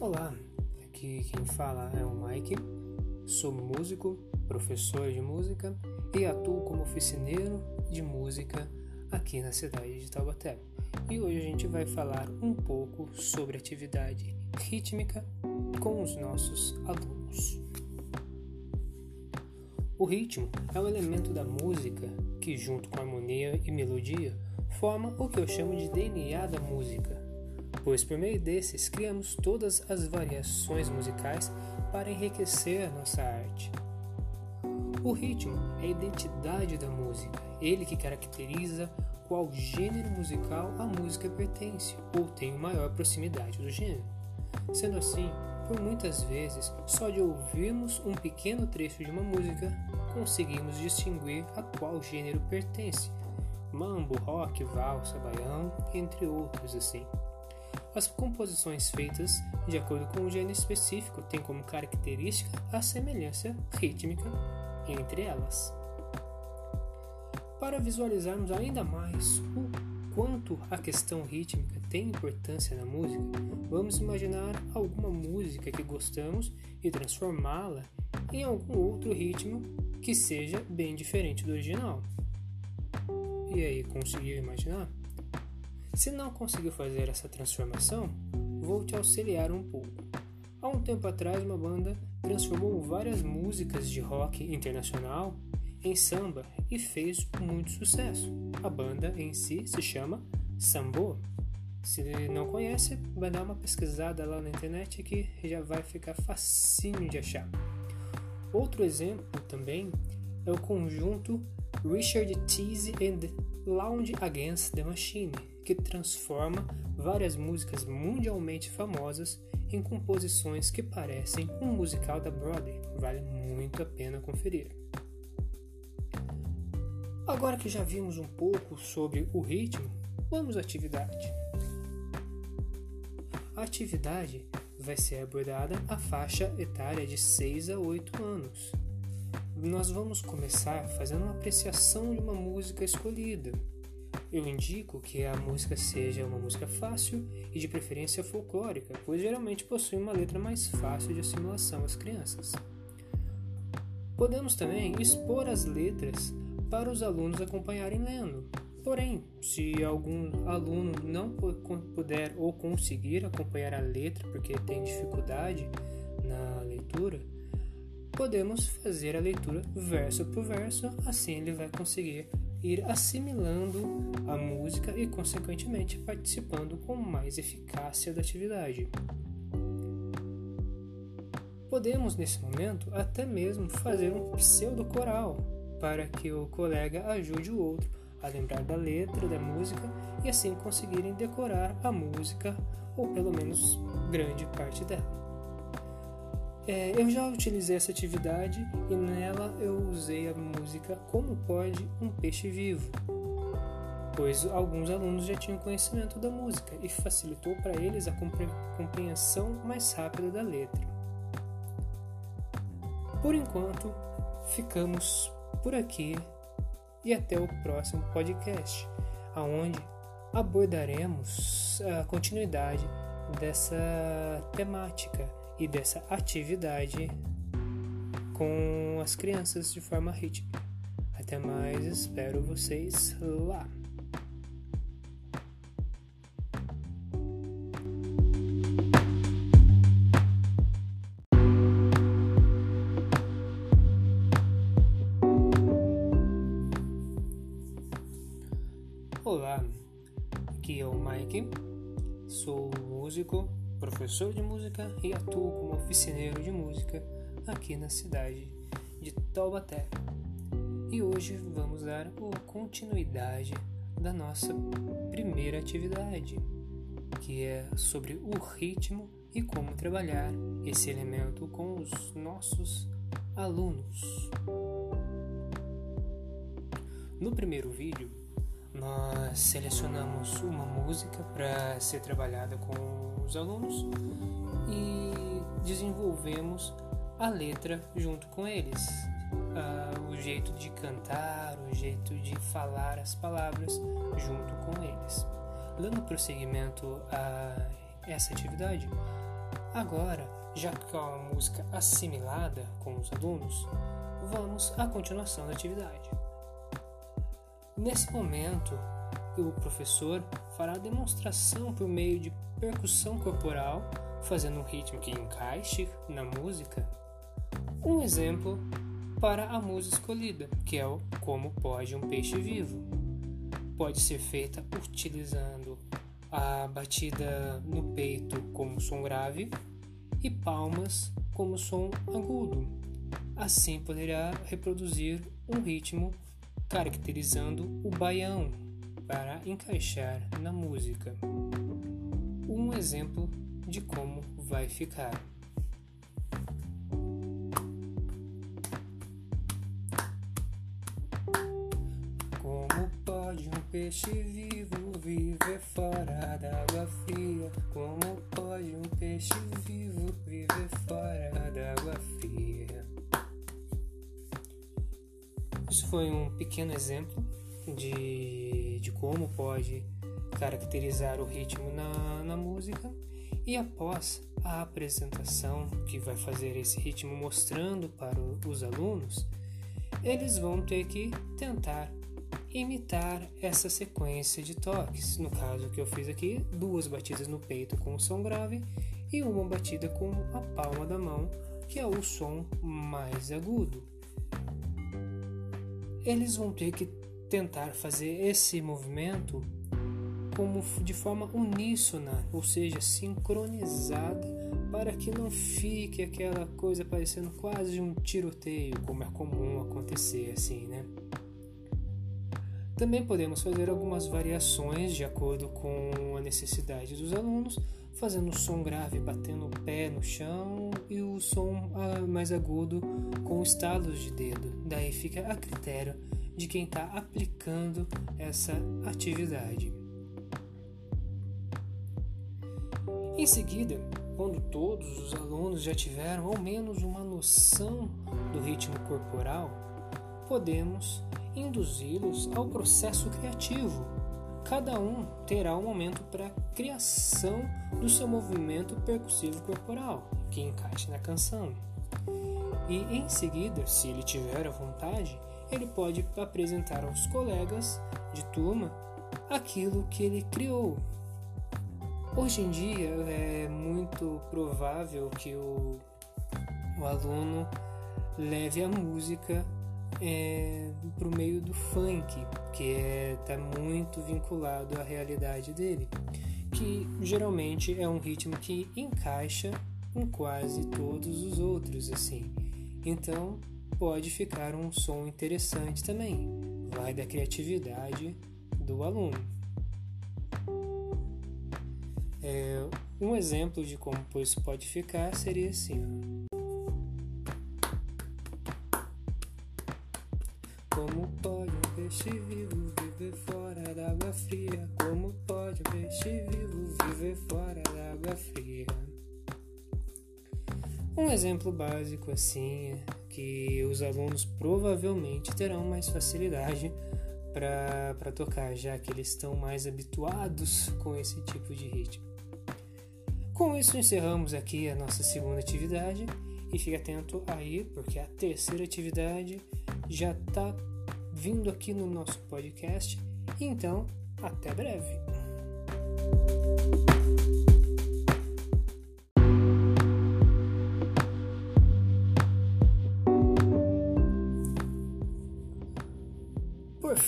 Olá, aqui quem fala é o Mike, sou músico, professor de música e atuo como oficineiro de música aqui na cidade de Taubaté. E hoje a gente vai falar um pouco sobre atividade rítmica com os nossos alunos. O ritmo é um elemento da música que, junto com harmonia e melodia, forma o que eu chamo de DNA da música pois por meio desses criamos todas as variações musicais para enriquecer a nossa arte. O ritmo é a identidade da música, ele que caracteriza qual gênero musical a música pertence ou tem maior proximidade do gênero. Sendo assim, por muitas vezes, só de ouvirmos um pequeno trecho de uma música, conseguimos distinguir a qual gênero pertence. Mambo, rock, valsa, baião, entre outros assim. As composições feitas de acordo com o gênero específico têm como característica a semelhança rítmica entre elas. Para visualizarmos ainda mais o quanto a questão rítmica tem importância na música, vamos imaginar alguma música que gostamos e transformá-la em algum outro ritmo que seja bem diferente do original. E aí, conseguiu imaginar? Se não conseguiu fazer essa transformação, vou te auxiliar um pouco. Há um tempo atrás, uma banda transformou várias músicas de rock internacional em samba e fez muito sucesso. A banda em si se chama Sambo. Se não conhece, vai dar uma pesquisada lá na internet que já vai ficar facinho de achar. Outro exemplo também é o conjunto Richard Tease and Lounge Against the Machine, que transforma várias músicas mundialmente famosas em composições que parecem um musical da Broadway. Vale muito a pena conferir. Agora que já vimos um pouco sobre o ritmo, vamos à atividade. A atividade vai ser abordada a faixa etária de 6 a 8 anos. Nós vamos começar fazendo uma apreciação de uma música escolhida eu indico que a música seja uma música fácil e de preferência folclórica, pois geralmente possui uma letra mais fácil de assimilação às crianças. Podemos também expor as letras para os alunos acompanharem lendo. Porém, se algum aluno não puder ou conseguir acompanhar a letra porque tem dificuldade na leitura, podemos fazer a leitura verso por verso, assim ele vai conseguir ir assimilando a música e, consequentemente, participando com mais eficácia da atividade. Podemos, nesse momento, até mesmo fazer um pseudo-coral para que o colega ajude o outro a lembrar da letra da música e assim conseguirem decorar a música ou pelo menos grande parte dela. É, eu já utilizei essa atividade e nela eu usei a música Como Pode um Peixe Vivo, pois alguns alunos já tinham conhecimento da música e facilitou para eles a compreensão mais rápida da letra. Por enquanto, ficamos por aqui e até o próximo podcast, aonde abordaremos a continuidade dessa temática e dessa atividade com as crianças de forma rítmica. Até mais, espero vocês lá. Olá, aqui é o Mike, sou músico professor de música e atuo como oficineiro de música aqui na cidade de Taubaté. E hoje vamos dar continuidade da nossa primeira atividade, que é sobre o ritmo e como trabalhar esse elemento com os nossos alunos. No primeiro vídeo, nós selecionamos uma música para ser trabalhada com os alunos e desenvolvemos a letra junto com eles. Uh, o jeito de cantar, o jeito de falar as palavras junto com eles. Dando prosseguimento a essa atividade, Agora, já com a música assimilada com os alunos, vamos à continuação da atividade. Nesse momento, o professor fará a demonstração por meio de percussão corporal, fazendo um ritmo que encaixe na música. Um exemplo para a música escolhida, que é o Como Pode um Peixe Vivo. Pode ser feita utilizando a batida no peito como som grave e palmas como som agudo. Assim poderá reproduzir um ritmo caracterizando o baião para encaixar na música. Um exemplo de como vai ficar. Como pode um peixe vivo viver fora d'água fria? Como pode um peixe vivo viver fora d'água fria? Isso foi um pequeno exemplo de, de como pode caracterizar o ritmo na, na música. E após a apresentação, que vai fazer esse ritmo mostrando para os alunos, eles vão ter que tentar imitar essa sequência de toques. No caso que eu fiz aqui, duas batidas no peito com o som grave e uma batida com a palma da mão, que é o som mais agudo. Eles vão ter que tentar fazer esse movimento como de forma uníssona, ou seja, sincronizada, para que não fique aquela coisa parecendo quase um tiroteio, como é comum acontecer assim, né? Também podemos fazer algumas variações de acordo com a necessidade dos alunos, fazendo o som grave batendo o pé no chão e o som ah, mais agudo com estalos de dedo. Daí fica a critério de quem está aplicando essa atividade. Em seguida, quando todos os alunos já tiveram ao menos uma noção do ritmo corporal, podemos induzi-los ao processo criativo. Cada um terá um momento para criação do seu movimento percussivo corporal, que encaixe na canção. E em seguida, se ele tiver a vontade, ele pode apresentar aos colegas de turma aquilo que ele criou. Hoje em dia é muito provável que o, o aluno leve a música é, para o meio do funk, que está é, tá muito vinculado à realidade dele, que geralmente é um ritmo que encaixa com quase todos os outros, assim. Então pode ficar um som interessante também. Vai da criatividade do aluno. É, um exemplo de como isso pode ficar seria assim. Como pode um peixe vivo Um exemplo básico assim que os alunos provavelmente terão mais facilidade para tocar, já que eles estão mais habituados com esse tipo de ritmo. Com isso, encerramos aqui a nossa segunda atividade e fique atento aí, porque a terceira atividade já está vindo aqui no nosso podcast. Então, até breve!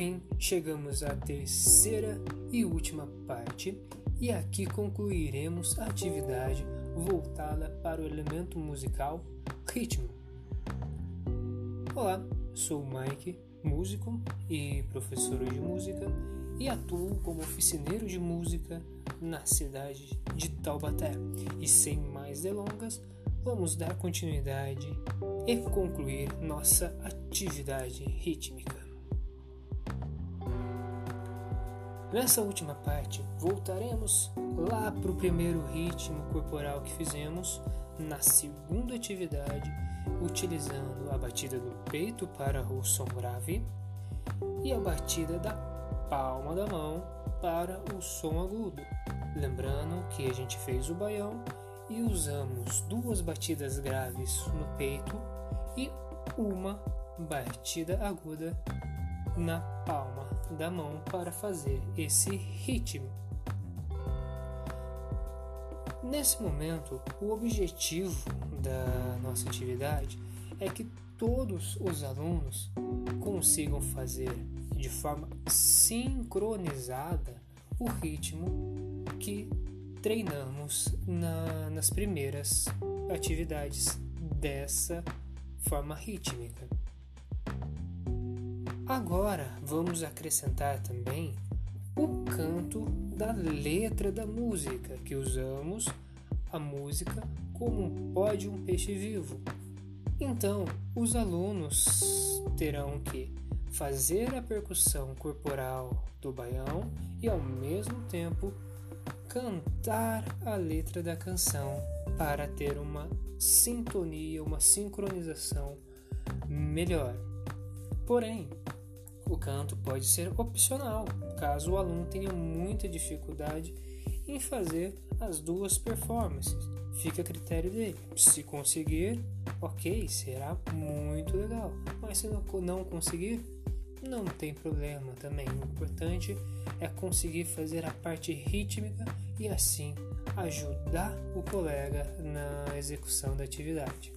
Fim, chegamos à terceira e última parte, e aqui concluiremos a atividade voltada para o elemento musical ritmo. Olá, sou o Mike, músico e professor de música, e atuo como oficineiro de música na cidade de Taubaté. E sem mais delongas, vamos dar continuidade e concluir nossa atividade rítmica. Nessa última parte, voltaremos lá para o primeiro ritmo corporal que fizemos na segunda atividade, utilizando a batida do peito para o som grave e a batida da palma da mão para o som agudo. Lembrando que a gente fez o baião e usamos duas batidas graves no peito e uma batida aguda na palma da mão para fazer esse ritmo. Nesse momento, o objetivo da nossa atividade é que todos os alunos consigam fazer de forma sincronizada o ritmo que treinamos na, nas primeiras atividades dessa forma rítmica. Agora vamos acrescentar também o canto da letra da música, que usamos a música como um pó de um peixe vivo. Então, os alunos terão que fazer a percussão corporal do baião e ao mesmo tempo cantar a letra da canção para ter uma sintonia, uma sincronização melhor. Porém, o canto pode ser opcional, caso o aluno tenha muita dificuldade em fazer as duas performances. Fica a critério dele. Se conseguir, ok, será muito legal. Mas se não conseguir, não tem problema também. O importante é conseguir fazer a parte rítmica e assim ajudar o colega na execução da atividade.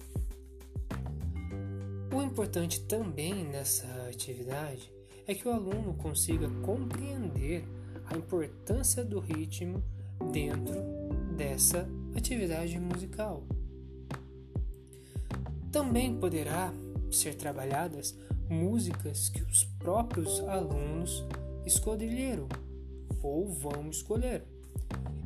O importante também nessa atividade é que o aluno consiga compreender a importância do ritmo dentro dessa atividade musical. Também poderá ser trabalhadas músicas que os próprios alunos escolheram ou vão escolher.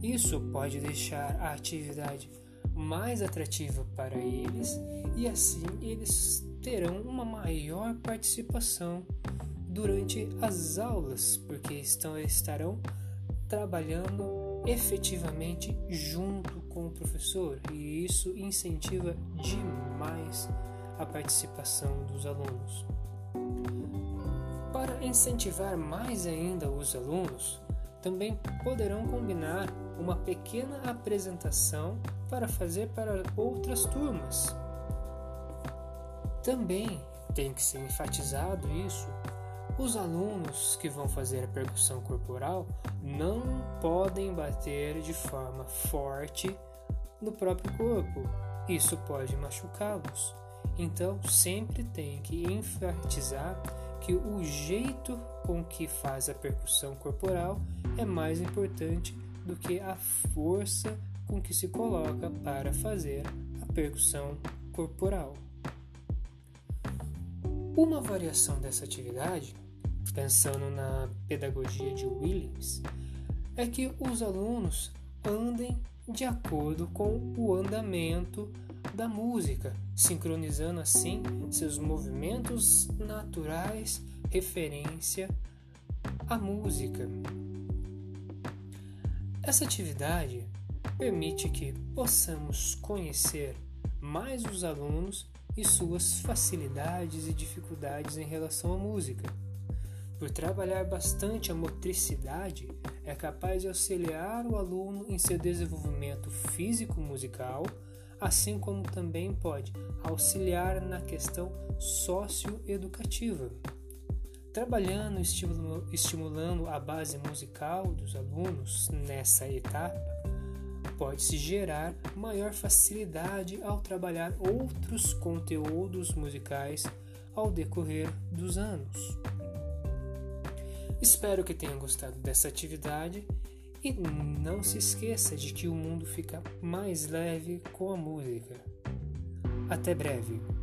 Isso pode deixar a atividade mais atrativa para eles e assim eles terão uma maior participação durante as aulas, porque estão, estarão trabalhando efetivamente junto com o professor e isso incentiva demais a participação dos alunos. Para incentivar mais ainda os alunos, também poderão combinar uma pequena apresentação para fazer para outras turmas. Também tem que ser enfatizado isso. Os alunos que vão fazer a percussão corporal não podem bater de forma forte no próprio corpo. Isso pode machucá-los. Então, sempre tem que enfatizar que o jeito com que faz a percussão corporal é mais importante do que a força com que se coloca para fazer a percussão corporal. Uma variação dessa atividade, pensando na pedagogia de Williams, é que os alunos andem de acordo com o andamento da música, sincronizando assim seus movimentos naturais referência à música. Essa atividade permite que possamos conhecer mais os alunos e suas facilidades e dificuldades em relação à música. Por trabalhar bastante a motricidade, é capaz de auxiliar o aluno em seu desenvolvimento físico-musical assim como também pode auxiliar na questão socioeducativa. Trabalhando estimulando a base musical dos alunos nessa etapa, pode-se gerar maior facilidade ao trabalhar outros conteúdos musicais ao decorrer dos anos. Espero que tenham gostado dessa atividade e não se esqueça de que o mundo fica mais leve com a música. Até breve!